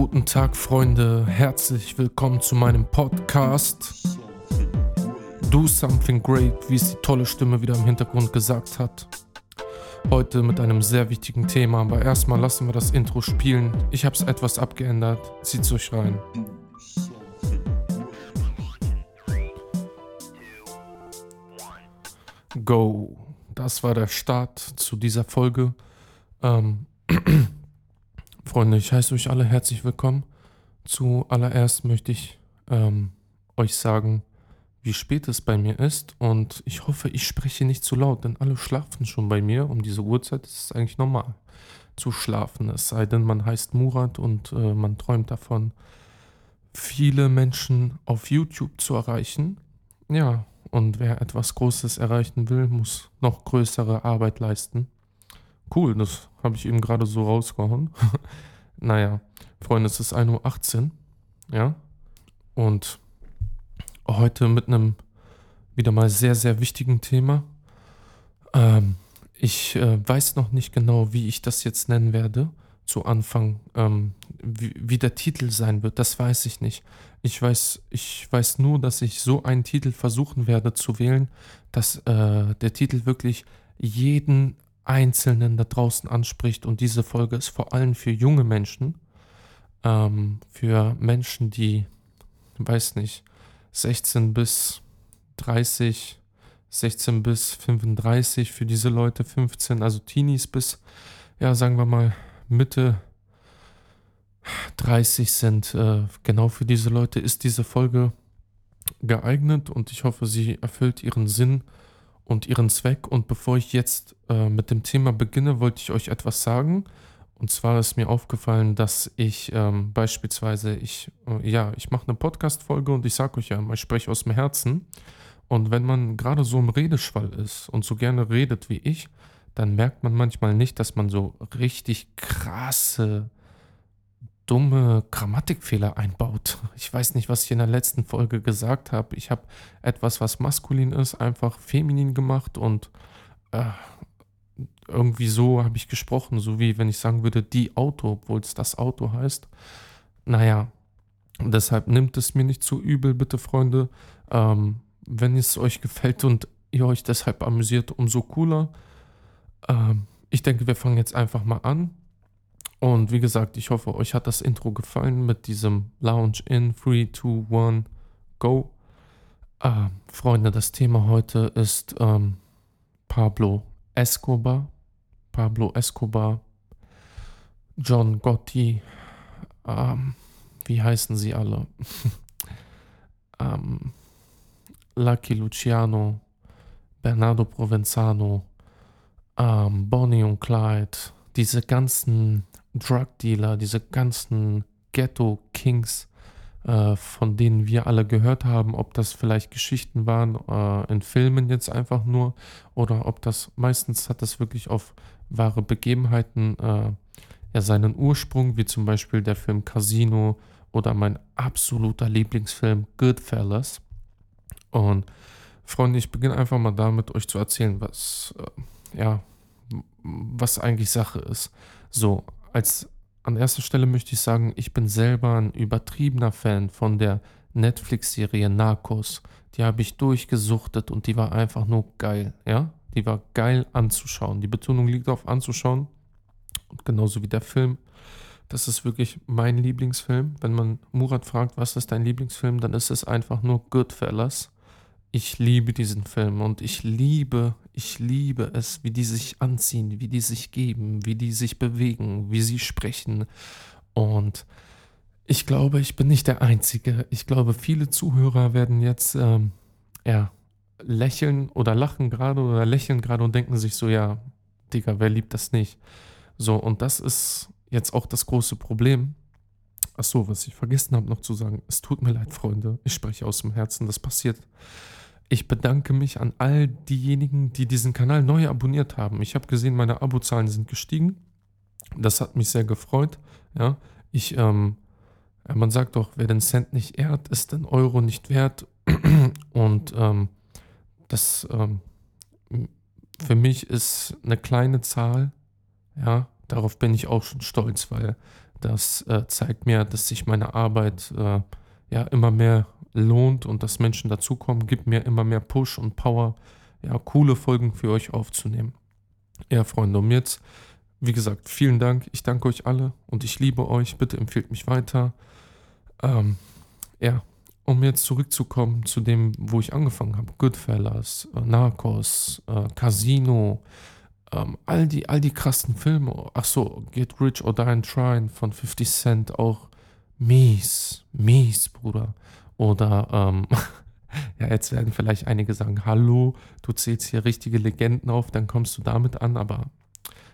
Guten Tag, Freunde. Herzlich willkommen zu meinem Podcast. Do Something Great, wie es die tolle Stimme wieder im Hintergrund gesagt hat. Heute mit einem sehr wichtigen Thema, aber erstmal lassen wir das Intro spielen. Ich habe es etwas abgeändert. Zieht's euch rein. Go. Das war der Start zu dieser Folge. Ähm, Freunde, ich heiße euch alle herzlich willkommen. Zuallererst möchte ich ähm, euch sagen, wie spät es bei mir ist und ich hoffe, ich spreche nicht zu laut, denn alle schlafen schon bei mir. Um diese Uhrzeit ist es eigentlich normal zu schlafen, es sei denn, man heißt Murat und äh, man träumt davon, viele Menschen auf YouTube zu erreichen. Ja, und wer etwas Großes erreichen will, muss noch größere Arbeit leisten. Cool, das habe ich eben gerade so rausgehauen. naja, Freunde, es ist 1.18 Uhr. Ja. Und heute mit einem wieder mal sehr, sehr wichtigen Thema. Ähm, ich äh, weiß noch nicht genau, wie ich das jetzt nennen werde zu Anfang. Ähm, wie, wie der Titel sein wird, das weiß ich nicht. Ich weiß, ich weiß nur, dass ich so einen Titel versuchen werde zu wählen, dass äh, der Titel wirklich jeden Einzelnen da draußen anspricht. Und diese Folge ist vor allem für junge Menschen, ähm, für Menschen, die, weiß nicht, 16 bis 30, 16 bis 35, für diese Leute 15, also Teenies bis, ja, sagen wir mal, Mitte 30 sind. Äh, genau für diese Leute ist diese Folge geeignet und ich hoffe, sie erfüllt ihren Sinn und ihren Zweck. Und bevor ich jetzt äh, mit dem Thema beginne, wollte ich euch etwas sagen. Und zwar ist mir aufgefallen, dass ich ähm, beispielsweise, ich, äh, ja, ich mache eine Podcast-Folge und ich sage euch ja, ich spreche aus dem Herzen. Und wenn man gerade so im Redeschwall ist und so gerne redet wie ich, dann merkt man manchmal nicht, dass man so richtig krasse dumme Grammatikfehler einbaut. Ich weiß nicht, was ich in der letzten Folge gesagt habe. Ich habe etwas, was maskulin ist, einfach feminin gemacht und äh, irgendwie so habe ich gesprochen, so wie wenn ich sagen würde, die Auto, obwohl es das Auto heißt. Naja, deshalb nimmt es mir nicht zu übel, bitte Freunde. Ähm, wenn es euch gefällt und ihr euch deshalb amüsiert, umso cooler. Ähm, ich denke, wir fangen jetzt einfach mal an. Und wie gesagt, ich hoffe, euch hat das Intro gefallen mit diesem Lounge in 3, 2, 1, Go. Äh, Freunde, das Thema heute ist ähm, Pablo Escobar. Pablo Escobar, John Gotti, ähm, wie heißen sie alle? ähm, Lucky Luciano, Bernardo Provenzano, ähm, Bonnie und Clyde, diese ganzen Drug Dealer, diese ganzen Ghetto Kings, äh, von denen wir alle gehört haben, ob das vielleicht Geschichten waren äh, in Filmen jetzt einfach nur oder ob das meistens hat das wirklich auf wahre Begebenheiten äh, ja seinen Ursprung, wie zum Beispiel der Film Casino oder mein absoluter Lieblingsfilm Goodfellas. Und Freunde, ich beginne einfach mal damit, euch zu erzählen, was, äh, ja, was eigentlich Sache ist. So, als an erster Stelle möchte ich sagen, ich bin selber ein übertriebener Fan von der Netflix-Serie Narcos. Die habe ich durchgesuchtet und die war einfach nur geil, ja? Die war geil anzuschauen. Die Betonung liegt auf anzuschauen. Und genauso wie der Film. Das ist wirklich mein Lieblingsfilm. Wenn man Murat fragt, was ist dein Lieblingsfilm, dann ist es einfach nur Goodfellas. Ich liebe diesen Film und ich liebe, ich liebe es, wie die sich anziehen, wie die sich geben, wie die sich bewegen, wie sie sprechen. Und ich glaube, ich bin nicht der Einzige. Ich glaube, viele Zuhörer werden jetzt ähm, ja, lächeln oder lachen gerade oder lächeln gerade und denken sich so, ja, Digga, wer liebt das nicht? So, und das ist jetzt auch das große Problem. Ach so, was ich vergessen habe noch zu sagen. Es tut mir leid, Freunde. Ich spreche aus dem Herzen. Das passiert ich bedanke mich an all diejenigen, die diesen Kanal neu abonniert haben. Ich habe gesehen, meine Abozahlen sind gestiegen. Das hat mich sehr gefreut. Ja, ich, ähm, man sagt doch, wer den Cent nicht ehrt, ist den Euro nicht wert. Und ähm, das ähm, für mich ist eine kleine Zahl. Ja, darauf bin ich auch schon stolz, weil Das äh, zeigt mir, dass sich meine Arbeit äh, ja immer mehr lohnt und dass Menschen dazukommen, gibt mir immer mehr Push und Power, ja, coole Folgen für euch aufzunehmen. Ja, Freunde, um jetzt, wie gesagt, vielen Dank. Ich danke euch alle und ich liebe euch. Bitte empfehlt mich weiter. Ähm, ja, um jetzt zurückzukommen zu dem, wo ich angefangen habe, Goodfellas, äh, Narcos, äh, Casino, ähm, all, die, all die krassen Filme, ach so, Get Rich or Die Trying von 50 Cent, auch mies, mies, Bruder. Oder, ähm, ja, jetzt werden vielleicht einige sagen, hallo, du zählst hier richtige Legenden auf, dann kommst du damit an, aber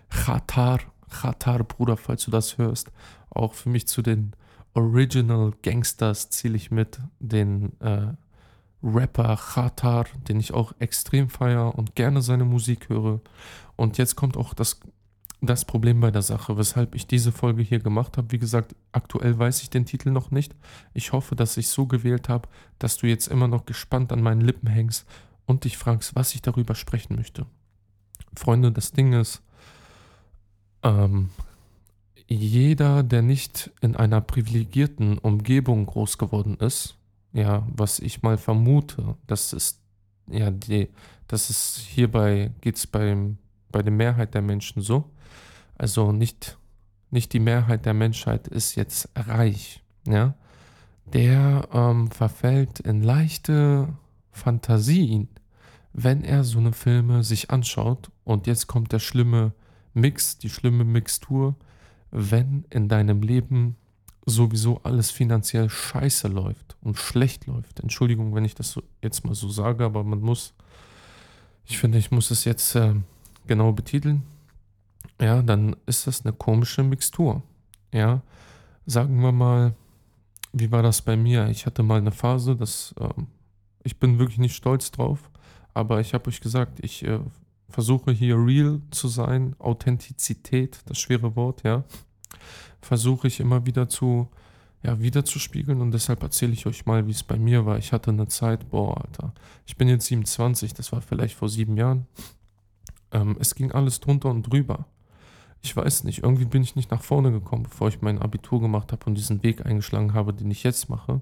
Khatar, Khatar, Bruder, falls du das hörst, auch für mich zu den Original Gangsters zähle ich mit den äh, Rapper Khatar, den ich auch extrem feiere und gerne seine Musik höre. Und jetzt kommt auch das, das Problem bei der Sache, weshalb ich diese Folge hier gemacht habe. Wie gesagt, aktuell weiß ich den Titel noch nicht. Ich hoffe, dass ich so gewählt habe, dass du jetzt immer noch gespannt an meinen Lippen hängst und dich fragst, was ich darüber sprechen möchte. Freunde, das Ding ist, ähm, jeder, der nicht in einer privilegierten Umgebung groß geworden ist, ja, was ich mal vermute, das ist ja die, das ist hierbei geht es bei der Mehrheit der Menschen so. Also nicht nicht die Mehrheit der Menschheit ist jetzt reich, ja. Der ähm, verfällt in leichte Fantasien, wenn er so eine Filme sich anschaut. Und jetzt kommt der schlimme Mix, die schlimme Mixtur wenn in deinem Leben sowieso alles finanziell scheiße läuft und schlecht läuft. Entschuldigung, wenn ich das so jetzt mal so sage, aber man muss, ich finde, ich muss es jetzt äh, genau betiteln. Ja, dann ist das eine komische Mixtur. Ja, sagen wir mal, wie war das bei mir? Ich hatte mal eine Phase, dass äh, ich bin wirklich nicht stolz drauf, aber ich habe euch gesagt, ich äh, versuche hier real zu sein, Authentizität, das schwere Wort, ja, versuche ich immer wieder zu, ja, wiederzuspiegeln und deshalb erzähle ich euch mal, wie es bei mir war. Ich hatte eine Zeit, boah, Alter, ich bin jetzt 27, das war vielleicht vor sieben Jahren. Ähm, es ging alles drunter und drüber. Ich weiß nicht, irgendwie bin ich nicht nach vorne gekommen, bevor ich mein Abitur gemacht habe und diesen Weg eingeschlagen habe, den ich jetzt mache.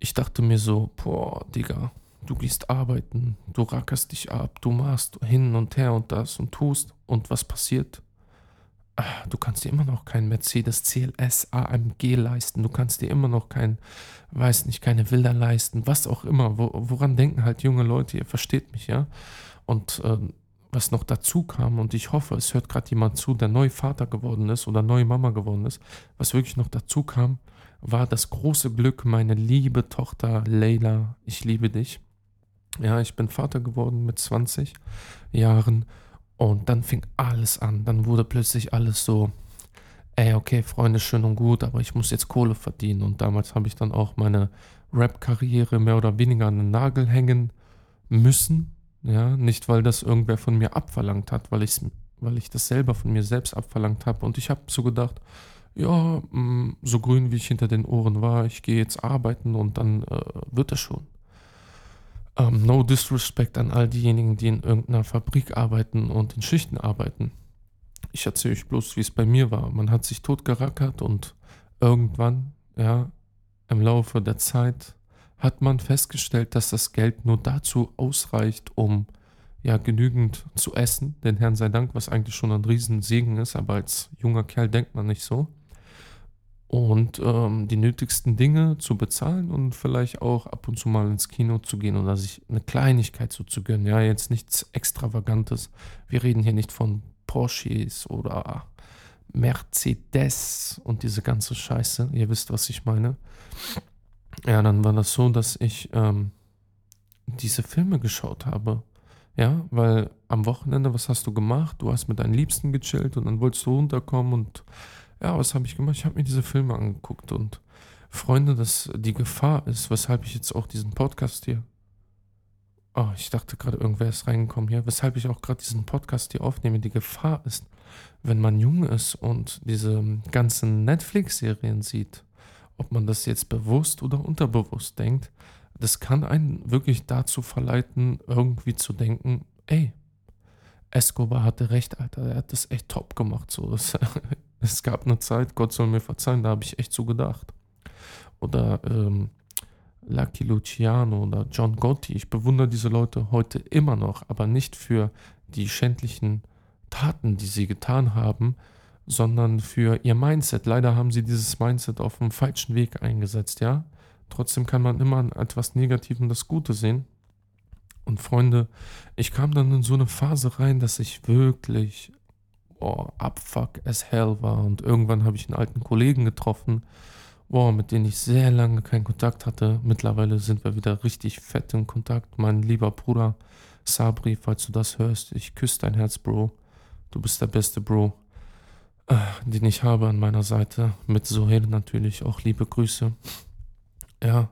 Ich dachte mir so, boah, Digga, du gehst arbeiten, du rackerst dich ab, du machst hin und her und das und tust und was passiert? Ah, du kannst dir immer noch kein Mercedes CLS AMG leisten, du kannst dir immer noch kein, weiß nicht, keine Villa leisten, was auch immer. Wo, woran denken halt junge Leute, ihr versteht mich, ja? Und äh, was noch dazu kam, und ich hoffe, es hört gerade jemand zu, der neu Vater geworden ist oder neu Mama geworden ist, was wirklich noch dazu kam, war das große Glück, meine liebe Tochter Leila, ich liebe dich, ja, ich bin Vater geworden mit 20 Jahren und dann fing alles an. Dann wurde plötzlich alles so, ey, okay, Freunde, schön und gut, aber ich muss jetzt Kohle verdienen. Und damals habe ich dann auch meine Rap-Karriere mehr oder weniger an den Nagel hängen müssen. Ja, nicht weil das irgendwer von mir abverlangt hat, weil, weil ich das selber von mir selbst abverlangt habe. Und ich habe so gedacht, ja, mm, so grün wie ich hinter den Ohren war, ich gehe jetzt arbeiten und dann äh, wird das schon. Ähm, no disrespect an all diejenigen, die in irgendeiner Fabrik arbeiten und in Schichten arbeiten. Ich erzähle euch bloß, wie es bei mir war. Man hat sich totgerackert und irgendwann, ja, im Laufe der Zeit hat man festgestellt, dass das Geld nur dazu ausreicht, um ja genügend zu essen, den Herrn sei Dank, was eigentlich schon ein Riesensegen ist, aber als junger Kerl denkt man nicht so und ähm, die nötigsten Dinge zu bezahlen und vielleicht auch ab und zu mal ins Kino zu gehen oder sich eine Kleinigkeit so zu gönnen. Ja, jetzt nichts Extravagantes. Wir reden hier nicht von Porsches oder Mercedes und diese ganze Scheiße. Ihr wisst, was ich meine. Ja, dann war das so, dass ich ähm, diese Filme geschaut habe. Ja, weil am Wochenende, was hast du gemacht? Du hast mit deinen Liebsten gechillt und dann wolltest du runterkommen und ja, was habe ich gemacht? Ich habe mir diese Filme angeguckt und Freunde, dass die Gefahr ist, weshalb ich jetzt auch diesen Podcast hier. Oh, ich dachte gerade, irgendwer ist reingekommen hier. Weshalb ich auch gerade diesen Podcast hier aufnehme. Die Gefahr ist, wenn man jung ist und diese ganzen Netflix-Serien sieht, ob man das jetzt bewusst oder unterbewusst denkt, das kann einen wirklich dazu verleiten, irgendwie zu denken, ey, Escobar hatte recht, Alter, er hat das echt top gemacht. So, das Es gab eine Zeit, Gott soll mir verzeihen, da habe ich echt so gedacht. Oder ähm, Lucky Luciano oder John Gotti. Ich bewundere diese Leute heute immer noch, aber nicht für die schändlichen Taten, die sie getan haben, sondern für ihr Mindset. Leider haben sie dieses Mindset auf dem falschen Weg eingesetzt, ja. Trotzdem kann man immer an etwas Negativem das Gute sehen. Und Freunde, ich kam dann in so eine Phase rein, dass ich wirklich oh, abfuck as hell war. Und irgendwann habe ich einen alten Kollegen getroffen, oh, mit dem ich sehr lange keinen Kontakt hatte. Mittlerweile sind wir wieder richtig fett in Kontakt. Mein lieber Bruder Sabri, falls du das hörst, ich küsse dein Herz, Bro. Du bist der beste Bro, den ich habe an meiner Seite. Mit Sohel natürlich auch liebe Grüße. Ja,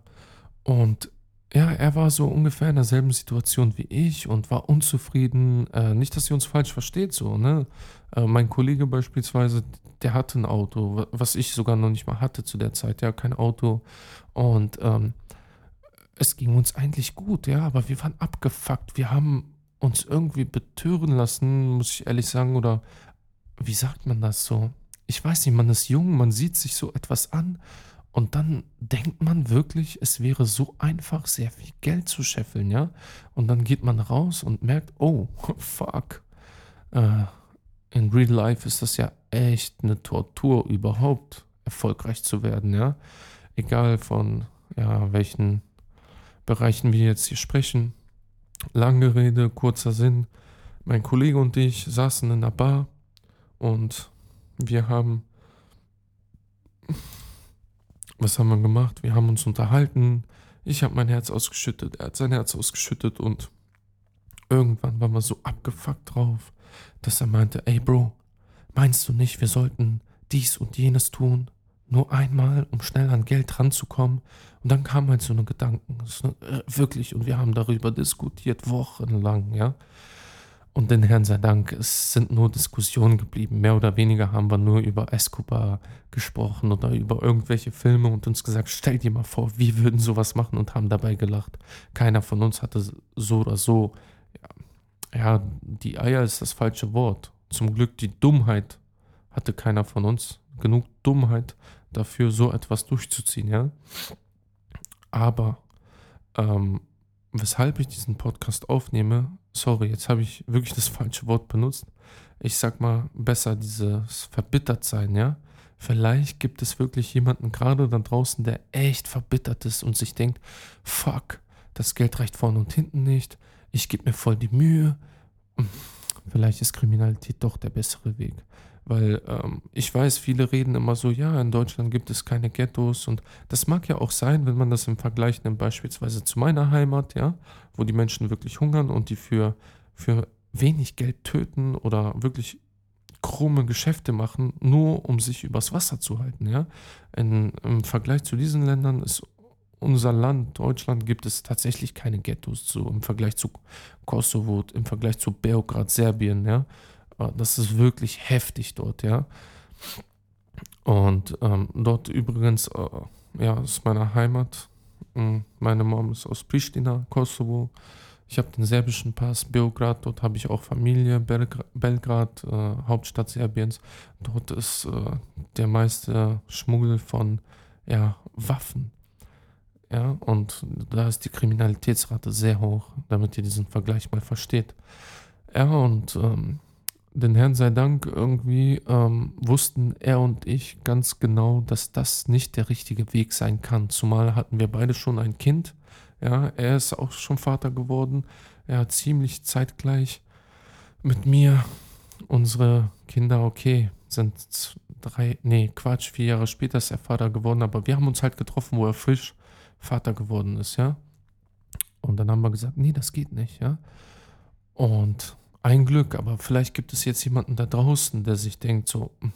und ja, er war so ungefähr in derselben Situation wie ich und war unzufrieden. Äh, nicht, dass ihr uns falsch versteht, so, ne? Äh, mein Kollege beispielsweise, der hatte ein Auto, was ich sogar noch nicht mal hatte zu der Zeit, ja, kein Auto. Und ähm, es ging uns eigentlich gut, ja, aber wir waren abgefuckt. Wir haben uns irgendwie betören lassen, muss ich ehrlich sagen, oder wie sagt man das so? Ich weiß nicht, man ist jung, man sieht sich so etwas an und dann denkt man wirklich, es wäre so einfach, sehr viel Geld zu scheffeln, ja? Und dann geht man raus und merkt, oh, fuck. Äh, in Real Life ist das ja echt eine Tortur, überhaupt erfolgreich zu werden, ja? Egal von ja, welchen Bereichen wir jetzt hier sprechen. Lange Rede, kurzer Sinn. Mein Kollege und ich saßen in einer Bar und wir haben was haben wir gemacht? Wir haben uns unterhalten. Ich habe mein Herz ausgeschüttet, er hat sein Herz ausgeschüttet und irgendwann waren wir so abgefuckt drauf, dass er meinte, ey Bro, meinst du nicht, wir sollten dies und jenes tun? Nur einmal, um schnell an Geld ranzukommen. Und dann kamen halt so eine Gedanken. Äh, wirklich, und wir haben darüber diskutiert, wochenlang, ja. Und den Herrn sei Dank, es sind nur Diskussionen geblieben. Mehr oder weniger haben wir nur über Escobar gesprochen oder über irgendwelche Filme und uns gesagt, stell dir mal vor, wir würden sowas machen und haben dabei gelacht. Keiner von uns hatte so oder so, ja, die Eier ist das falsche Wort. Zum Glück die Dummheit hatte keiner von uns. Genug Dummheit dafür, so etwas durchzuziehen, ja. Aber ähm, weshalb ich diesen Podcast aufnehme, sorry, jetzt habe ich wirklich das falsche Wort benutzt. Ich sag mal besser dieses verbittert sein, ja. Vielleicht gibt es wirklich jemanden gerade da draußen, der echt verbittert ist und sich denkt, fuck, das Geld reicht vorne und hinten nicht, ich gebe mir voll die Mühe. Vielleicht ist Kriminalität doch der bessere Weg. Weil ähm, ich weiß, viele reden immer so, ja, in Deutschland gibt es keine Ghettos und das mag ja auch sein, wenn man das im Vergleich nimmt, beispielsweise zu meiner Heimat, ja, wo die Menschen wirklich hungern und die für, für wenig Geld töten oder wirklich krumme Geschäfte machen, nur um sich übers Wasser zu halten, ja. In, Im Vergleich zu diesen Ländern ist unser Land, Deutschland, gibt es tatsächlich keine Ghettos, so im Vergleich zu Kosovo, im Vergleich zu Beograd, Serbien, ja. Ah, das ist wirklich heftig dort, ja. Und ähm, dort übrigens, äh, ja, ist meine Heimat. Hm, meine Mom ist aus Pristina, Kosovo. Ich habe den serbischen Pass, Beograd, dort habe ich auch Familie, Belgra Belgrad, äh, Hauptstadt Serbiens. Dort ist äh, der meiste Schmuggel von ja, Waffen. Ja, und da ist die Kriminalitätsrate sehr hoch, damit ihr diesen Vergleich mal versteht. Ja, und ähm, den Herrn sei Dank irgendwie ähm, wussten er und ich ganz genau, dass das nicht der richtige Weg sein kann. Zumal hatten wir beide schon ein Kind. Ja, er ist auch schon Vater geworden. Er hat ziemlich zeitgleich mit mir unsere Kinder, okay, sind drei, nee, Quatsch, vier Jahre später ist er Vater geworden, aber wir haben uns halt getroffen, wo er frisch Vater geworden ist, ja. Und dann haben wir gesagt, nee, das geht nicht, ja. Und ein Glück, aber vielleicht gibt es jetzt jemanden da draußen, der sich denkt so, hm,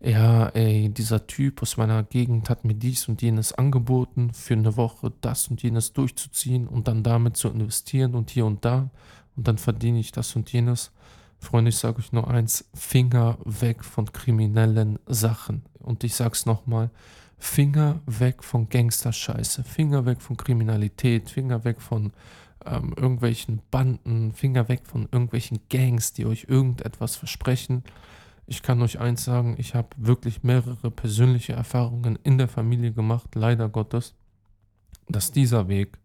ja, ey, dieser Typ aus meiner Gegend hat mir dies und jenes angeboten, für eine Woche das und jenes durchzuziehen und dann damit zu investieren und hier und da und dann verdiene ich das und jenes. Freunde, ich sage euch nur eins, Finger weg von kriminellen Sachen. Und ich sag's nochmal, Finger weg von Gangsterscheiße, Finger weg von Kriminalität, Finger weg von ähm, irgendwelchen Banden, Finger weg von irgendwelchen Gangs, die euch irgendetwas versprechen. Ich kann euch eins sagen, ich habe wirklich mehrere persönliche Erfahrungen in der Familie gemacht, leider Gottes, dass dieser Weg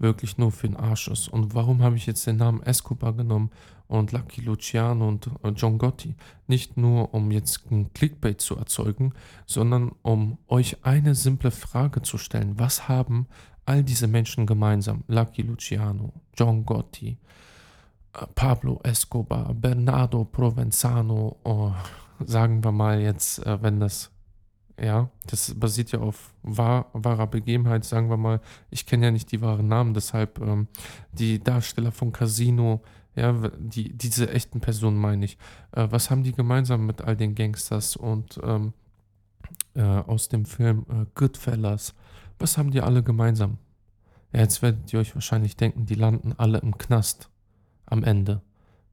wirklich nur für den Arsch ist. Und warum habe ich jetzt den Namen Escobar genommen und Lucky Luciano und äh, John Gotti? Nicht nur, um jetzt ein Clickbait zu erzeugen, sondern um euch eine simple Frage zu stellen. Was haben all diese Menschen gemeinsam? Lucky Luciano, John Gotti, äh, Pablo Escobar, Bernardo Provenzano, oh, sagen wir mal jetzt, äh, wenn das ja, das basiert ja auf wahr, wahrer Begebenheit, sagen wir mal. Ich kenne ja nicht die wahren Namen, deshalb ähm, die Darsteller von Casino, ja, die, diese echten Personen meine ich. Äh, was haben die gemeinsam mit all den Gangsters und ähm, äh, aus dem Film äh, Goodfellas? Was haben die alle gemeinsam? Ja, jetzt werdet ihr euch wahrscheinlich denken, die landen alle im Knast am Ende.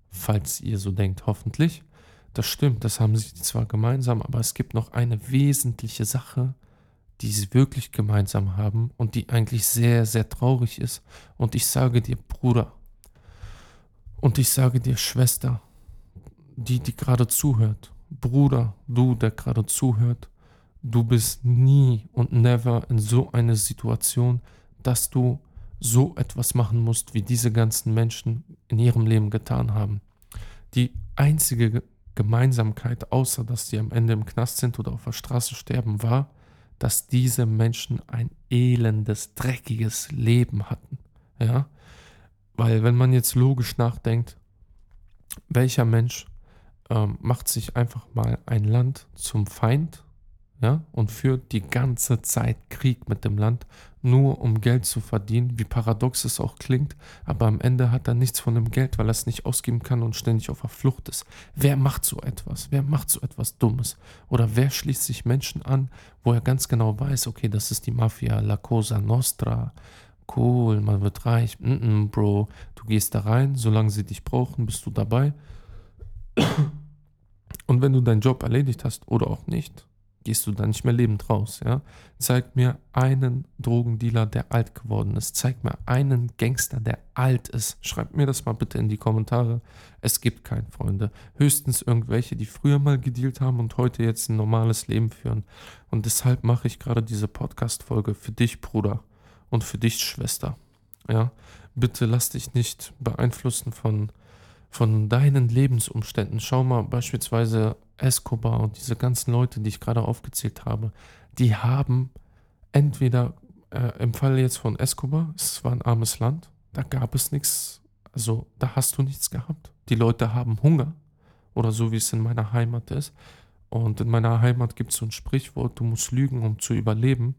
Falls ihr so denkt, hoffentlich. Das stimmt, das haben sie zwar gemeinsam, aber es gibt noch eine wesentliche Sache, die sie wirklich gemeinsam haben und die eigentlich sehr, sehr traurig ist. Und ich sage dir, Bruder, und ich sage dir, Schwester, die, die gerade zuhört, Bruder, du, der gerade zuhört, du bist nie und never in so einer Situation, dass du so etwas machen musst, wie diese ganzen Menschen in ihrem Leben getan haben. Die einzige Gemeinsamkeit, außer dass sie am Ende im Knast sind oder auf der Straße sterben, war, dass diese Menschen ein elendes, dreckiges Leben hatten. Ja? Weil wenn man jetzt logisch nachdenkt, welcher Mensch ähm, macht sich einfach mal ein Land zum Feind ja, und führt die ganze Zeit Krieg mit dem Land, nur um Geld zu verdienen, wie paradox es auch klingt, aber am Ende hat er nichts von dem Geld, weil er es nicht ausgeben kann und ständig auf der Flucht ist. Wer macht so etwas? Wer macht so etwas Dummes? Oder wer schließt sich Menschen an, wo er ganz genau weiß, okay, das ist die Mafia, La Cosa Nostra, cool, man wird reich, mm -mm, Bro, du gehst da rein, solange sie dich brauchen, bist du dabei. Und wenn du deinen Job erledigt hast oder auch nicht, gehst du da nicht mehr lebend raus. Ja? Zeig mir einen Drogendealer, der alt geworden ist. Zeig mir einen Gangster, der alt ist. Schreib mir das mal bitte in die Kommentare. Es gibt keinen, Freunde. Höchstens irgendwelche, die früher mal gedealt haben und heute jetzt ein normales Leben führen. Und deshalb mache ich gerade diese Podcast-Folge für dich, Bruder, und für dich, Schwester. Ja, bitte lass dich nicht beeinflussen von von deinen Lebensumständen. Schau mal beispielsweise Escobar und diese ganzen Leute, die ich gerade aufgezählt habe, die haben entweder äh, im Fall jetzt von Escobar, es war ein armes Land, da gab es nichts, also da hast du nichts gehabt. Die Leute haben Hunger oder so wie es in meiner Heimat ist. Und in meiner Heimat gibt es so ein Sprichwort, du musst lügen, um zu überleben.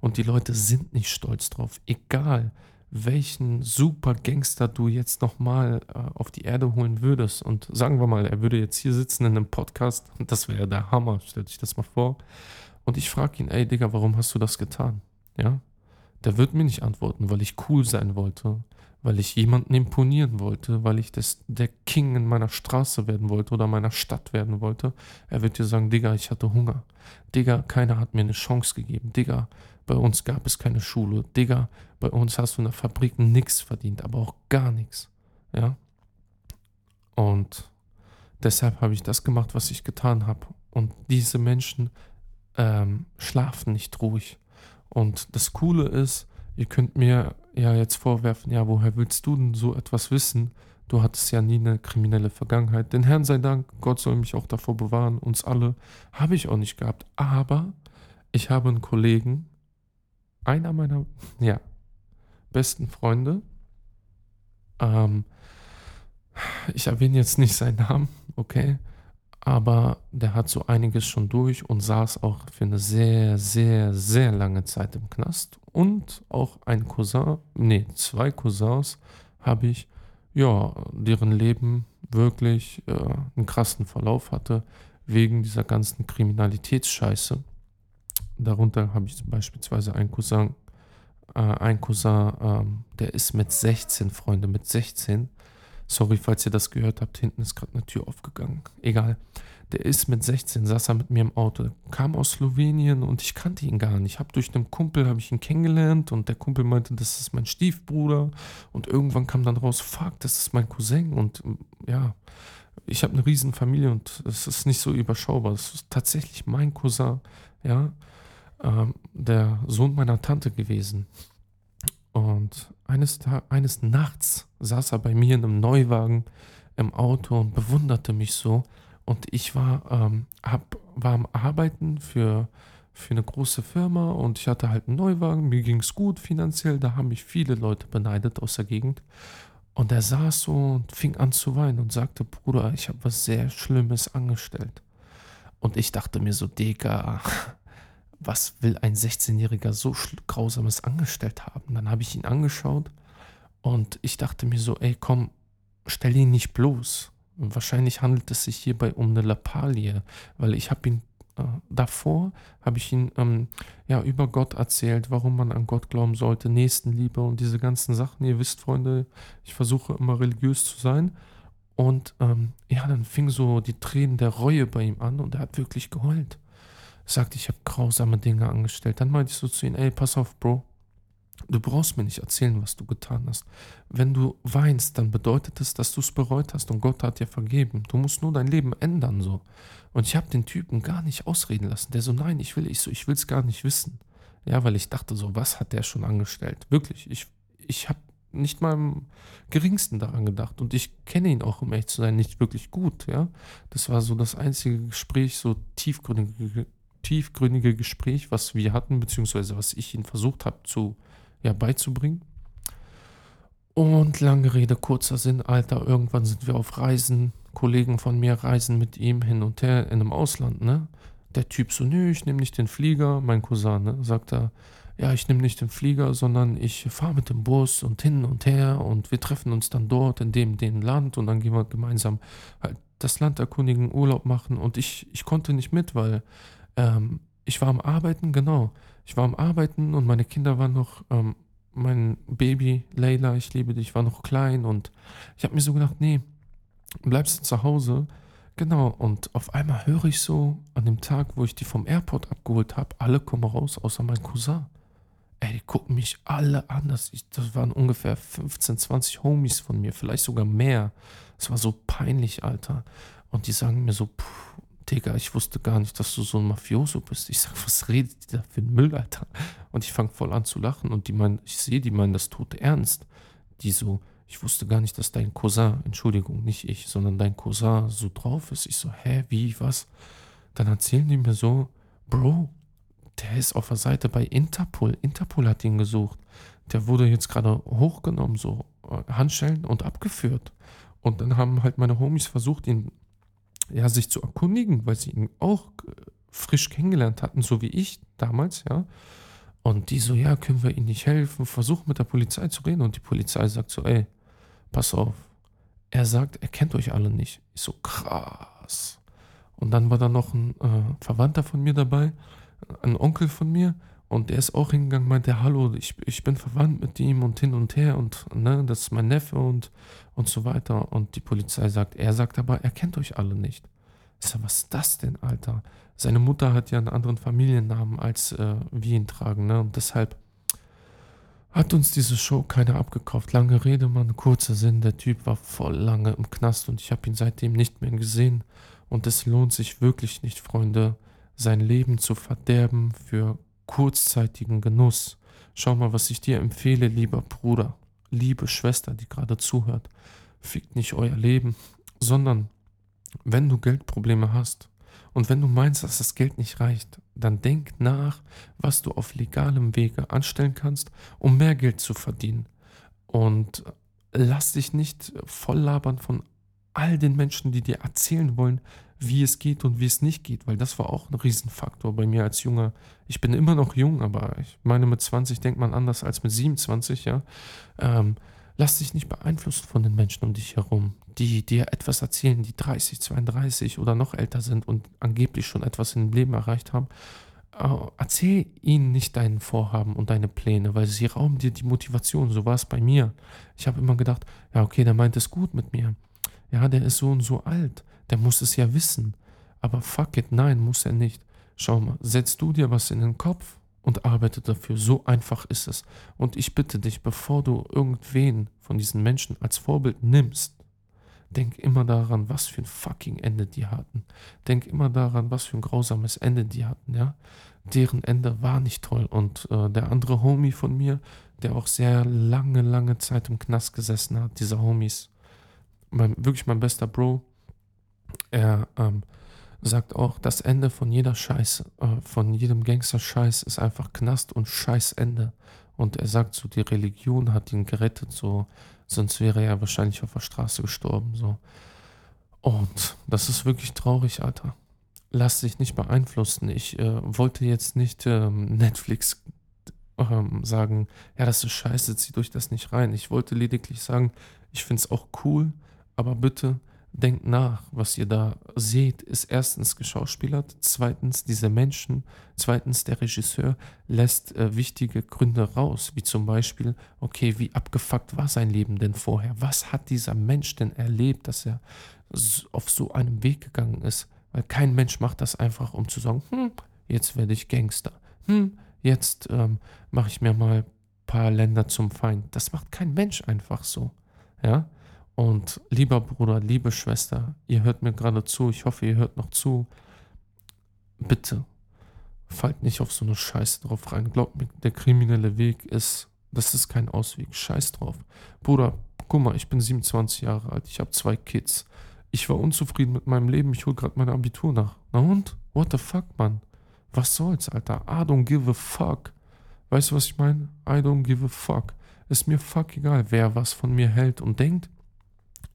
Und die Leute sind nicht stolz drauf, egal welchen super Gangster du jetzt nochmal äh, auf die Erde holen würdest. Und sagen wir mal, er würde jetzt hier sitzen in einem Podcast, das wäre der Hammer, stellt sich das mal vor. Und ich frage ihn, ey Digga, warum hast du das getan? Ja? Der wird mir nicht antworten, weil ich cool sein wollte, weil ich jemanden imponieren wollte, weil ich das, der King in meiner Straße werden wollte oder meiner Stadt werden wollte. Er wird dir sagen, Digga, ich hatte Hunger. Digga, keiner hat mir eine Chance gegeben. Digga, bei uns gab es keine Schule. Digga, bei uns hast du in der Fabrik nichts verdient, aber auch gar nichts. Ja. Und deshalb habe ich das gemacht, was ich getan habe. Und diese Menschen ähm, schlafen nicht ruhig. Und das Coole ist, ihr könnt mir ja jetzt vorwerfen, ja, woher willst du denn so etwas wissen? Du hattest ja nie eine kriminelle Vergangenheit. Den Herrn sei Dank, Gott soll mich auch davor bewahren, uns alle, habe ich auch nicht gehabt. Aber ich habe einen Kollegen, einer meiner ja, besten Freunde, ähm, ich erwähne jetzt nicht seinen Namen, okay, aber der hat so einiges schon durch und saß auch für eine sehr, sehr, sehr lange Zeit im Knast. Und auch ein Cousin, nee, zwei Cousins habe ich, ja, deren Leben wirklich äh, einen krassen Verlauf hatte wegen dieser ganzen Kriminalitätsscheiße. Darunter habe ich beispielsweise einen Cousin, äh, ein Cousin, ähm, der ist mit 16, Freunde, mit 16. Sorry, falls ihr das gehört habt, hinten ist gerade eine Tür aufgegangen. Egal. Der ist mit 16, saß er mit mir im Auto, kam aus Slowenien und ich kannte ihn gar nicht. Hab durch einen Kumpel habe ich ihn kennengelernt und der Kumpel meinte, das ist mein Stiefbruder und irgendwann kam dann raus, fuck, das ist mein Cousin und ja, ich habe eine riesen Familie und es ist nicht so überschaubar. Es ist tatsächlich mein Cousin, ja, ähm, der Sohn meiner Tante gewesen. Und eines, eines Nachts saß er bei mir in einem Neuwagen im Auto und bewunderte mich so. Und ich war, ähm, hab, war am Arbeiten für, für eine große Firma und ich hatte halt einen Neuwagen. Mir ging es gut finanziell. Da haben mich viele Leute beneidet aus der Gegend. Und er saß so und fing an zu weinen und sagte, Bruder, ich habe was sehr Schlimmes angestellt. Und ich dachte mir so, Digga, was will ein 16-Jähriger so grausames angestellt haben? Dann habe ich ihn angeschaut und ich dachte mir so, ey, komm, stell ihn nicht bloß. Wahrscheinlich handelt es sich hierbei um eine Lappalie, weil ich habe ihn äh, davor, habe ich ihn ähm, ja über Gott erzählt, warum man an Gott glauben sollte, Nächstenliebe und diese ganzen Sachen. Ihr wisst, Freunde, ich versuche immer religiös zu sein. Und ähm, ja, dann fing so die Tränen der Reue bei ihm an und er hat wirklich geheult sagt, ich habe grausame Dinge angestellt. Dann meinte ich so zu ihm, ey, pass auf, Bro. Du brauchst mir nicht erzählen, was du getan hast. Wenn du weinst, dann bedeutet es, dass du es bereut hast und Gott hat dir vergeben. Du musst nur dein Leben ändern so. Und ich habe den Typen gar nicht ausreden lassen. Der so, nein, ich will, ich so, ich will es gar nicht wissen. Ja, weil ich dachte so, was hat der schon angestellt? Wirklich, ich, ich habe nicht mal im geringsten daran gedacht. Und ich kenne ihn auch, um echt zu sein, nicht wirklich gut. Ja, das war so das einzige Gespräch, so tiefgründige tiefgründige Gespräch, was wir hatten, beziehungsweise was ich ihnen versucht habe zu, ja, beizubringen. Und lange Rede, kurzer Sinn, Alter, irgendwann sind wir auf Reisen. Kollegen von mir reisen mit ihm hin und her in einem Ausland, ne? Der Typ so, nö, ich nehme nicht den Flieger. Mein Cousin, ne? Sagt er, ja, ich nehme nicht den Flieger, sondern ich fahre mit dem Bus und hin und her und wir treffen uns dann dort in dem, dem Land und dann gehen wir gemeinsam halt das Land erkundigen, Urlaub machen und ich, ich konnte nicht mit, weil ähm, ich war am Arbeiten, genau. Ich war am Arbeiten und meine Kinder waren noch, ähm, mein Baby Leila, ich liebe dich, war noch klein und ich habe mir so gedacht, nee, bleibst du zu Hause. Genau, und auf einmal höre ich so an dem Tag, wo ich die vom Airport abgeholt habe, alle kommen raus, außer mein Cousin. Ey, die gucken mich alle an. Das, das waren ungefähr 15, 20 Homies von mir, vielleicht sogar mehr. Es war so peinlich, Alter. Und die sagen mir so, puh, Digga, ich wusste gar nicht, dass du so ein Mafioso bist. Ich sag, was redet die da für ein Müll, Alter? Und ich fange voll an zu lachen und die meinen, ich sehe, die meinen das tote Ernst. Die so, ich wusste gar nicht, dass dein Cousin, Entschuldigung, nicht ich, sondern dein Cousin so drauf ist. Ich so, hä, wie, was? Dann erzählen die mir so, Bro, der ist auf der Seite bei Interpol. Interpol hat ihn gesucht. Der wurde jetzt gerade hochgenommen, so äh, Handschellen und abgeführt. Und dann haben halt meine Homies versucht, ihn ja, sich zu erkundigen, weil sie ihn auch äh, frisch kennengelernt hatten, so wie ich damals, ja. Und die so, ja, können wir ihnen nicht helfen? Versuchen mit der Polizei zu reden. Und die Polizei sagt so, ey, pass auf. Er sagt, er kennt euch alle nicht. Ich so, krass. Und dann war da noch ein äh, Verwandter von mir dabei, ein Onkel von mir. Und der ist auch hingegangen, meinte, hallo, ich, ich bin verwandt mit ihm und hin und her und ne, das ist mein Neffe und, und so weiter. Und die Polizei sagt, er sagt aber, er kennt euch alle nicht. Ich sag, was ist das denn, Alter? Seine Mutter hat ja einen anderen Familiennamen, als äh, wir ihn tragen, ne? Und deshalb hat uns diese Show keiner abgekauft. Lange Rede, Mann, kurzer Sinn. Der Typ war voll lange im Knast und ich habe ihn seitdem nicht mehr gesehen. Und es lohnt sich wirklich nicht, Freunde, sein Leben zu verderben für kurzzeitigen Genuss. Schau mal, was ich dir empfehle, lieber Bruder, liebe Schwester, die gerade zuhört. Fickt nicht euer Leben, sondern wenn du Geldprobleme hast und wenn du meinst, dass das Geld nicht reicht, dann denk nach, was du auf legalem Wege anstellen kannst, um mehr Geld zu verdienen. Und lass dich nicht voll labern von all den Menschen, die dir erzählen wollen, wie es geht und wie es nicht geht, weil das war auch ein Riesenfaktor bei mir als Junger. Ich bin immer noch jung, aber ich meine, mit 20 denkt man anders als mit 27, ja. Ähm, lass dich nicht beeinflussen von den Menschen um dich herum, die dir etwas erzählen, die 30, 32 oder noch älter sind und angeblich schon etwas im Leben erreicht haben. Äh, erzähl ihnen nicht deinen Vorhaben und deine Pläne, weil sie rauben dir die Motivation. So war es bei mir. Ich habe immer gedacht, ja, okay, der meint es gut mit mir. Ja, der ist so und so alt der muss es ja wissen. Aber fuck it, nein, muss er nicht. Schau mal, setz du dir was in den Kopf und arbeite dafür. So einfach ist es. Und ich bitte dich, bevor du irgendwen von diesen Menschen als Vorbild nimmst, Denk immer daran, was für ein fucking Ende die hatten. Denk immer daran, was für ein grausames Ende die hatten, ja. Deren Ende war nicht toll. Und äh, der andere Homie von mir, der auch sehr lange, lange Zeit im Knast gesessen hat, dieser Homies, mein, wirklich mein bester Bro, er ähm, sagt auch, das Ende von jeder Scheiße, äh, von jedem Gangster-Scheiß ist einfach Knast und Scheißende. Und er sagt so, die Religion hat ihn gerettet, so, sonst wäre er wahrscheinlich auf der Straße gestorben, so. Und das ist wirklich traurig, Alter. Lass dich nicht beeinflussen. Ich äh, wollte jetzt nicht ähm, Netflix ähm, sagen, ja, das ist scheiße, zieh durch das nicht rein. Ich wollte lediglich sagen, ich finde es auch cool, aber bitte denkt nach, was ihr da seht, ist erstens geschauspielert, zweitens diese Menschen, zweitens der Regisseur lässt äh, wichtige Gründe raus, wie zum Beispiel, okay, wie abgefuckt war sein Leben denn vorher? Was hat dieser Mensch denn erlebt, dass er auf so einem Weg gegangen ist? Weil kein Mensch macht das einfach, um zu sagen, hm, jetzt werde ich Gangster. Hm, jetzt ähm, mache ich mir mal ein paar Länder zum Feind. Das macht kein Mensch einfach so. Ja, und lieber Bruder, liebe Schwester, ihr hört mir gerade zu, ich hoffe, ihr hört noch zu. Bitte, fallt nicht auf so eine Scheiße drauf rein. Glaubt mir, der kriminelle Weg ist, das ist kein Ausweg. Scheiß drauf. Bruder, guck mal, ich bin 27 Jahre alt, ich habe zwei Kids. Ich war unzufrieden mit meinem Leben, ich hole gerade mein Abitur nach. Na und? What the fuck, Mann? Was soll's, Alter? I don't give a fuck. Weißt du, was ich meine? I don't give a fuck. Ist mir fuck egal, wer was von mir hält und denkt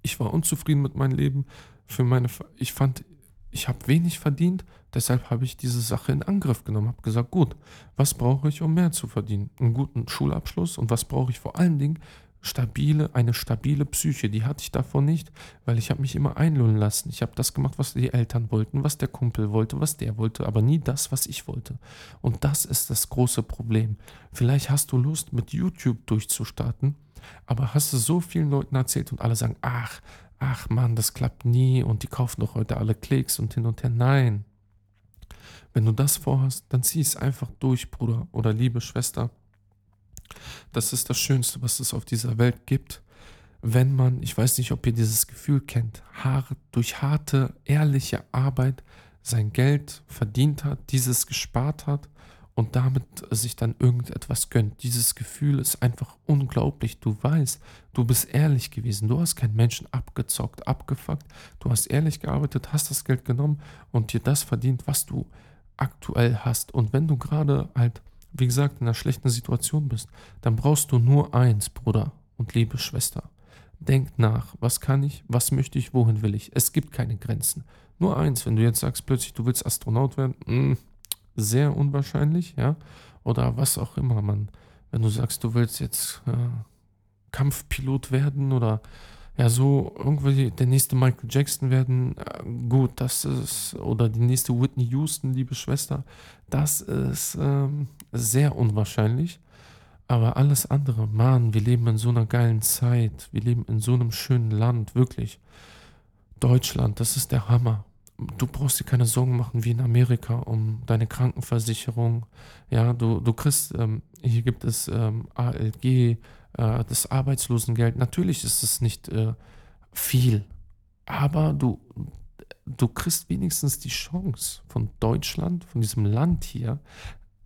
ich war unzufrieden mit meinem Leben. Für meine, ich fand, ich habe wenig verdient, deshalb habe ich diese Sache in Angriff genommen, habe gesagt, gut, was brauche ich, um mehr zu verdienen? Einen guten Schulabschluss und was brauche ich vor allen Dingen? Stabile, eine stabile Psyche, die hatte ich davor nicht, weil ich habe mich immer einlullen lassen. Ich habe das gemacht, was die Eltern wollten, was der Kumpel wollte, was der wollte, aber nie das, was ich wollte. Und das ist das große Problem. Vielleicht hast du Lust, mit YouTube durchzustarten, aber hast du so vielen Leuten erzählt und alle sagen, ach, ach Mann, das klappt nie und die kaufen doch heute alle Klicks und hin und her. Nein. Wenn du das vorhast, dann zieh es einfach durch, Bruder oder liebe Schwester. Das ist das Schönste, was es auf dieser Welt gibt. Wenn man, ich weiß nicht, ob ihr dieses Gefühl kennt, durch harte, ehrliche Arbeit sein Geld verdient hat, dieses gespart hat und damit sich dann irgendetwas gönnt. Dieses Gefühl ist einfach unglaublich. Du weißt, du bist ehrlich gewesen. Du hast keinen Menschen abgezockt, abgefuckt. Du hast ehrlich gearbeitet, hast das Geld genommen und dir das verdient, was du aktuell hast. Und wenn du gerade halt, wie gesagt, in einer schlechten Situation bist, dann brauchst du nur eins, Bruder und liebe Schwester. Denk nach, was kann ich, was möchte ich, wohin will ich. Es gibt keine Grenzen. Nur eins, wenn du jetzt sagst plötzlich, du willst Astronaut werden, mh, mm, sehr unwahrscheinlich, ja. Oder was auch immer man, wenn du sagst, du willst jetzt äh, Kampfpilot werden oder ja, so irgendwie der nächste Michael Jackson werden, äh, gut, das ist, oder die nächste Whitney Houston, liebe Schwester, das ist ähm, sehr unwahrscheinlich. Aber alles andere, Mann, wir leben in so einer geilen Zeit, wir leben in so einem schönen Land, wirklich. Deutschland, das ist der Hammer du brauchst dir keine Sorgen machen wie in Amerika um deine Krankenversicherung. Ja, du, du kriegst, ähm, hier gibt es ähm, ALG, äh, das Arbeitslosengeld. Natürlich ist es nicht äh, viel, aber du, du kriegst wenigstens die Chance von Deutschland, von diesem Land hier,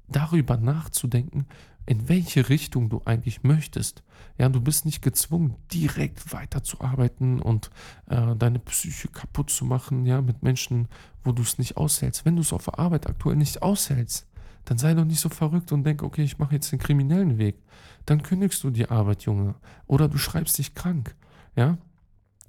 darüber nachzudenken, in welche Richtung du eigentlich möchtest. Ja, du bist nicht gezwungen, direkt weiterzuarbeiten und äh, deine Psyche kaputt zu machen, ja, mit Menschen, wo du es nicht aushältst. Wenn du es auf der Arbeit aktuell nicht aushältst, dann sei doch nicht so verrückt und denk, okay, ich mache jetzt den kriminellen Weg. Dann kündigst du die Arbeit, Junge. Oder du schreibst dich krank, ja.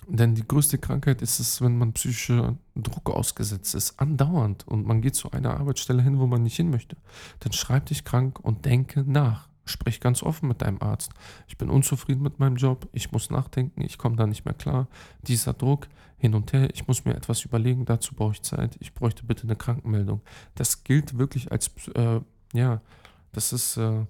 Denn die größte Krankheit ist es, wenn man psychischer Druck ausgesetzt ist, andauernd und man geht zu einer Arbeitsstelle hin, wo man nicht hin möchte. Dann schreib dich krank und denke nach. Sprich ganz offen mit deinem Arzt. Ich bin unzufrieden mit meinem Job, ich muss nachdenken, ich komme da nicht mehr klar. Dieser Druck hin und her, ich muss mir etwas überlegen, dazu brauche ich Zeit. Ich bräuchte bitte eine Krankenmeldung. Das gilt wirklich als, äh, ja, das ist äh,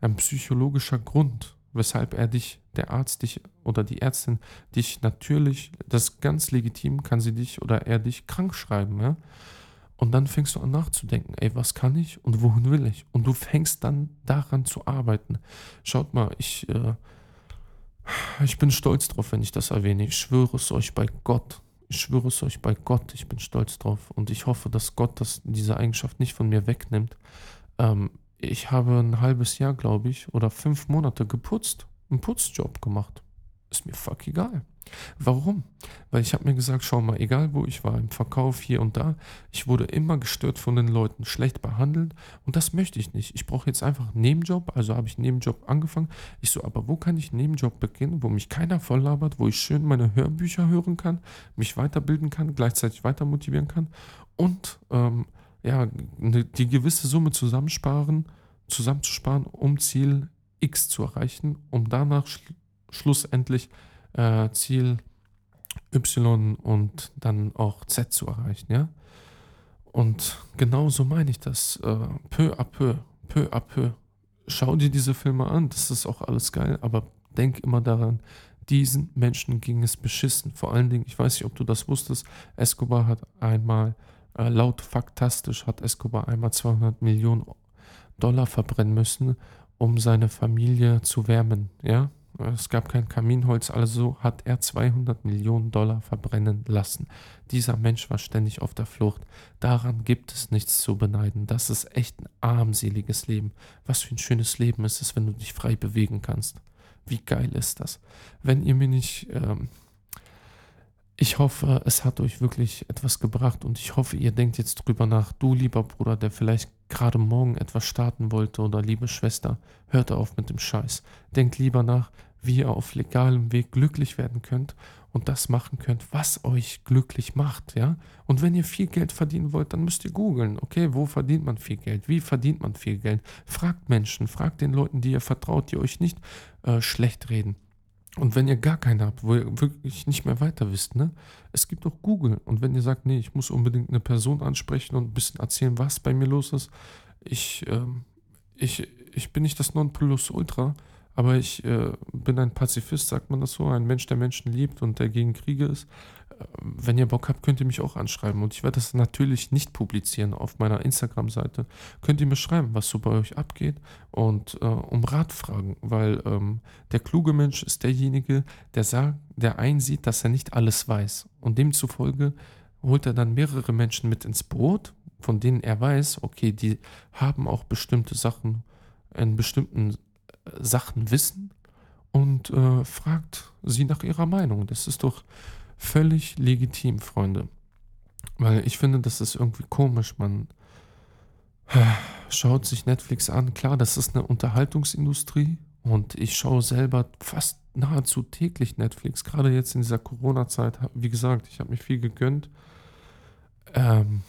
ein psychologischer Grund weshalb er dich, der Arzt dich oder die Ärztin dich natürlich, das ganz legitim, kann sie dich oder er dich krank schreiben, ja. Und dann fängst du an nachzudenken, ey, was kann ich und wohin will ich? Und du fängst dann daran zu arbeiten. Schaut mal, ich, äh, Ich bin stolz drauf, wenn ich das erwähne. Ich schwöre es euch bei Gott. Ich schwöre es euch bei Gott. Ich bin stolz drauf. Und ich hoffe, dass Gott das, diese Eigenschaft nicht von mir wegnimmt. Ähm, ich habe ein halbes Jahr, glaube ich, oder fünf Monate geputzt. Einen Putzjob gemacht. Ist mir fuck egal. Warum? Weil ich habe mir gesagt, schau mal, egal wo ich war, im Verkauf hier und da, ich wurde immer gestört von den Leuten, schlecht behandelt und das möchte ich nicht. Ich brauche jetzt einfach einen Nebenjob, also habe ich einen Nebenjob angefangen. Ich so, aber wo kann ich einen Nebenjob beginnen, wo mich keiner voll labert, wo ich schön meine Hörbücher hören kann, mich weiterbilden kann, gleichzeitig weiter motivieren kann und ähm, ja, ne, die gewisse Summe zusammensparen, zusammenzusparen, um Ziel X zu erreichen, um danach sch schlussendlich äh, Ziel Y und dann auch Z zu erreichen, ja. Und genau so meine ich das. Äh, peu à peu, peu à peu. Schau dir diese Filme an, das ist auch alles geil, aber denk immer daran, diesen Menschen ging es beschissen. Vor allen Dingen, ich weiß nicht, ob du das wusstest, Escobar hat einmal, äh, laut faktastisch, hat Escobar einmal 200 Millionen Dollar verbrennen müssen, um seine Familie zu wärmen, ja. Es gab kein Kaminholz, also hat er 200 Millionen Dollar verbrennen lassen. Dieser Mensch war ständig auf der Flucht. Daran gibt es nichts zu beneiden. Das ist echt ein armseliges Leben. Was für ein schönes Leben ist es, wenn du dich frei bewegen kannst. Wie geil ist das? Wenn ihr mir nicht ähm, ich hoffe, es hat euch wirklich etwas gebracht und ich hoffe, ihr denkt jetzt drüber nach. Du, lieber Bruder, der vielleicht gerade morgen etwas starten wollte oder liebe Schwester, hört auf mit dem Scheiß. Denkt lieber nach, wie ihr auf legalem Weg glücklich werden könnt und das machen könnt, was euch glücklich macht, ja? Und wenn ihr viel Geld verdienen wollt, dann müsst ihr googeln, okay, wo verdient man viel Geld? Wie verdient man viel Geld? Fragt Menschen, fragt den Leuten, die ihr vertraut, die euch nicht äh, schlecht reden. Und wenn ihr gar keinen habt, wo ihr wirklich nicht mehr weiter wisst, ne? Es gibt auch Google. Und wenn ihr sagt, nee, ich muss unbedingt eine Person ansprechen und ein bisschen erzählen, was bei mir los ist, ich, ähm, ich, ich bin nicht das Nonplusultra, aber ich äh, bin ein Pazifist, sagt man das so, ein Mensch, der Menschen liebt und der gegen Kriege ist wenn ihr Bock habt, könnt ihr mich auch anschreiben. Und ich werde das natürlich nicht publizieren auf meiner Instagram-Seite. Könnt ihr mir schreiben, was so bei euch abgeht und äh, um Rat fragen, weil ähm, der kluge Mensch ist derjenige, der sagt, der einsieht, dass er nicht alles weiß. Und demzufolge holt er dann mehrere Menschen mit ins Boot, von denen er weiß, okay, die haben auch bestimmte Sachen, in bestimmten äh, Sachen Wissen und äh, fragt sie nach ihrer Meinung. Das ist doch Völlig legitim, Freunde. Weil ich finde, das ist irgendwie komisch. Man schaut sich Netflix an. Klar, das ist eine Unterhaltungsindustrie und ich schaue selber fast nahezu täglich Netflix. Gerade jetzt in dieser Corona-Zeit. Wie gesagt, ich habe mir viel gegönnt. Ähm,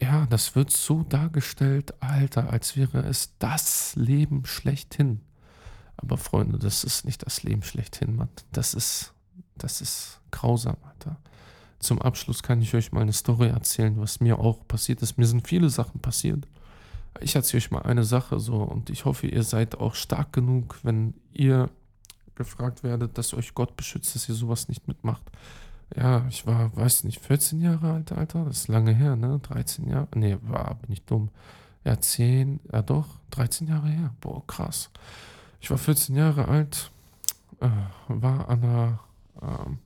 ja, das wird so dargestellt, Alter, als wäre es das Leben schlechthin. Aber Freunde, das ist nicht das Leben schlechthin, Mann. Das ist das ist grausam, Alter. Zum Abschluss kann ich euch mal eine Story erzählen, was mir auch passiert ist. Mir sind viele Sachen passiert. Ich erzähle euch mal eine Sache so und ich hoffe, ihr seid auch stark genug, wenn ihr gefragt werdet, dass euch Gott beschützt, dass ihr sowas nicht mitmacht. Ja, ich war, weiß nicht, 14 Jahre alt, Alter. Das ist lange her, ne? 13 Jahre. Nee, war, bin ich dumm. Ja, 10, ja doch, 13 Jahre her. Boah, krass. Ich war 14 Jahre alt, äh, war an einer ähm,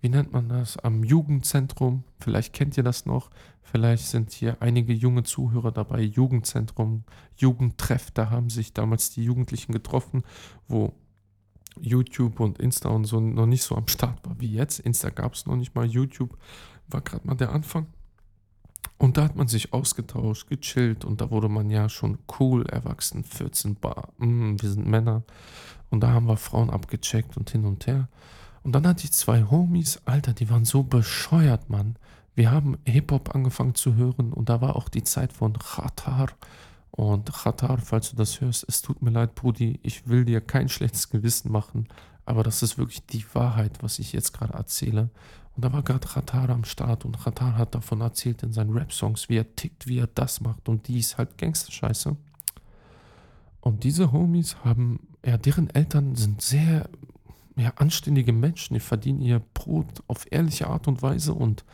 wie nennt man das, am Jugendzentrum. Vielleicht kennt ihr das noch. Vielleicht sind hier einige junge Zuhörer dabei. Jugendzentrum, Jugendtreff, da haben sich damals die Jugendlichen getroffen, wo YouTube und Insta und so noch nicht so am Start war wie jetzt. Insta gab es noch nicht mal, YouTube war gerade mal der Anfang. Und da hat man sich ausgetauscht, gechillt und da wurde man ja schon cool erwachsen, 14 Bar, mm, wir sind Männer. Und da haben wir Frauen abgecheckt und hin und her. Und dann hatte ich zwei Homies, Alter, die waren so bescheuert, Mann. Wir haben Hip-Hop angefangen zu hören und da war auch die Zeit von Khatar. Und Khatar, falls du das hörst, es tut mir leid, Brudi, ich will dir kein schlechtes Gewissen machen, aber das ist wirklich die Wahrheit, was ich jetzt gerade erzähle. Und da war gerade Khatar am Start und Khatar hat davon erzählt in seinen Rap-Songs, wie er tickt, wie er das macht und dies halt Gangster-Scheiße. Und diese Homies haben, ja, deren Eltern sind sehr ja, anständige Menschen, die verdienen ihr Brot auf ehrliche Art und Weise und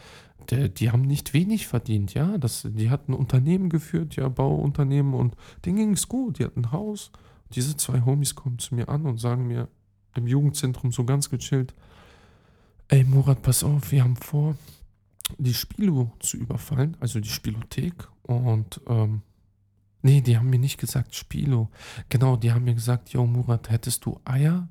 der, die haben nicht wenig verdient, ja. Das, die hatten Unternehmen geführt, ja, Bauunternehmen und denen ging es gut. Die hatten ein Haus. Diese zwei Homies kommen zu mir an und sagen mir, im Jugendzentrum so ganz gechillt. Ey, Murat, pass auf, wir haben vor, die Spilo zu überfallen, also die Spielothek. Und, ähm, nee, die haben mir nicht gesagt Spilo. Genau, die haben mir gesagt, yo, Murat, hättest du Eier,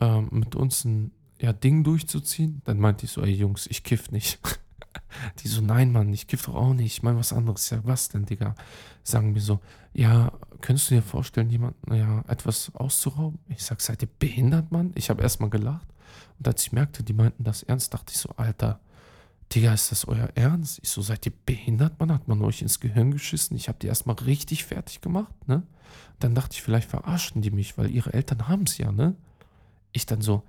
ähm, mit uns ein ja, Ding durchzuziehen? Dann meinte ich so, ey, Jungs, ich kiff nicht. Die so, nein, Mann, ich kiff doch auch nicht, ich meine was anderes. Ja, was denn, Digga? Sagen mir so, ja, könntest du dir vorstellen, jemanden, ja, etwas auszurauben? Ich sag, seid ihr behindert, Mann? Ich habe erstmal gelacht. Und als ich merkte, die meinten das ernst, dachte ich so, Alter, Digga, ist das euer Ernst? Ich so, seid ihr behindert, Mann? Hat man euch ins Gehirn geschissen? Ich habe die erstmal richtig fertig gemacht, ne? Dann dachte ich, vielleicht verarschen die mich, weil ihre Eltern haben es ja, ne? Ich dann so,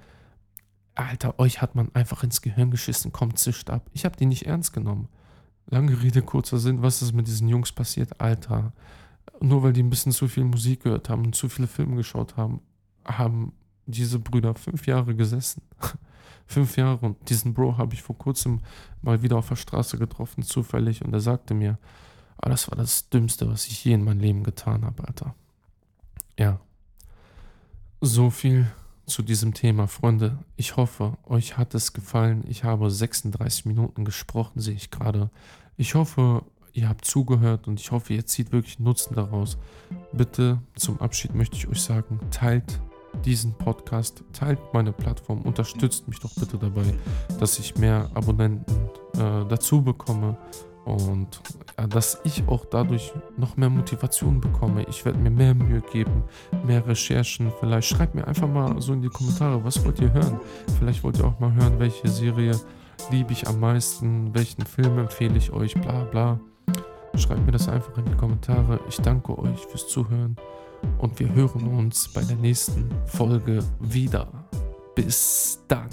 Alter, euch hat man einfach ins Gehirn geschissen, kommt, zischt ab. Ich habe die nicht ernst genommen. Lange Rede, kurzer Sinn, was ist mit diesen Jungs passiert? Alter, nur weil die ein bisschen zu viel Musik gehört haben und zu viele Filme geschaut haben, haben diese Brüder fünf Jahre gesessen. fünf Jahre und diesen Bro habe ich vor kurzem mal wieder auf der Straße getroffen, zufällig, und er sagte mir, ah, das war das Dümmste, was ich je in meinem Leben getan habe, Alter. Ja. So viel zu diesem Thema. Freunde, ich hoffe, euch hat es gefallen. Ich habe 36 Minuten gesprochen, sehe ich gerade. Ich hoffe, ihr habt zugehört und ich hoffe, ihr zieht wirklich Nutzen daraus. Bitte zum Abschied möchte ich euch sagen, teilt diesen Podcast, teilt meine Plattform, unterstützt mich doch bitte dabei, dass ich mehr Abonnenten äh, dazu bekomme und ja, dass ich auch dadurch noch mehr Motivation bekomme. Ich werde mir mehr Mühe geben, mehr Recherchen. Vielleicht schreibt mir einfach mal so in die Kommentare, was wollt ihr hören? Vielleicht wollt ihr auch mal hören, welche Serie liebe ich am meisten, welchen Film empfehle ich euch, bla bla. Schreibt mir das einfach in die Kommentare. Ich danke euch fürs Zuhören und wir hören uns bei der nächsten Folge wieder. Bis dann.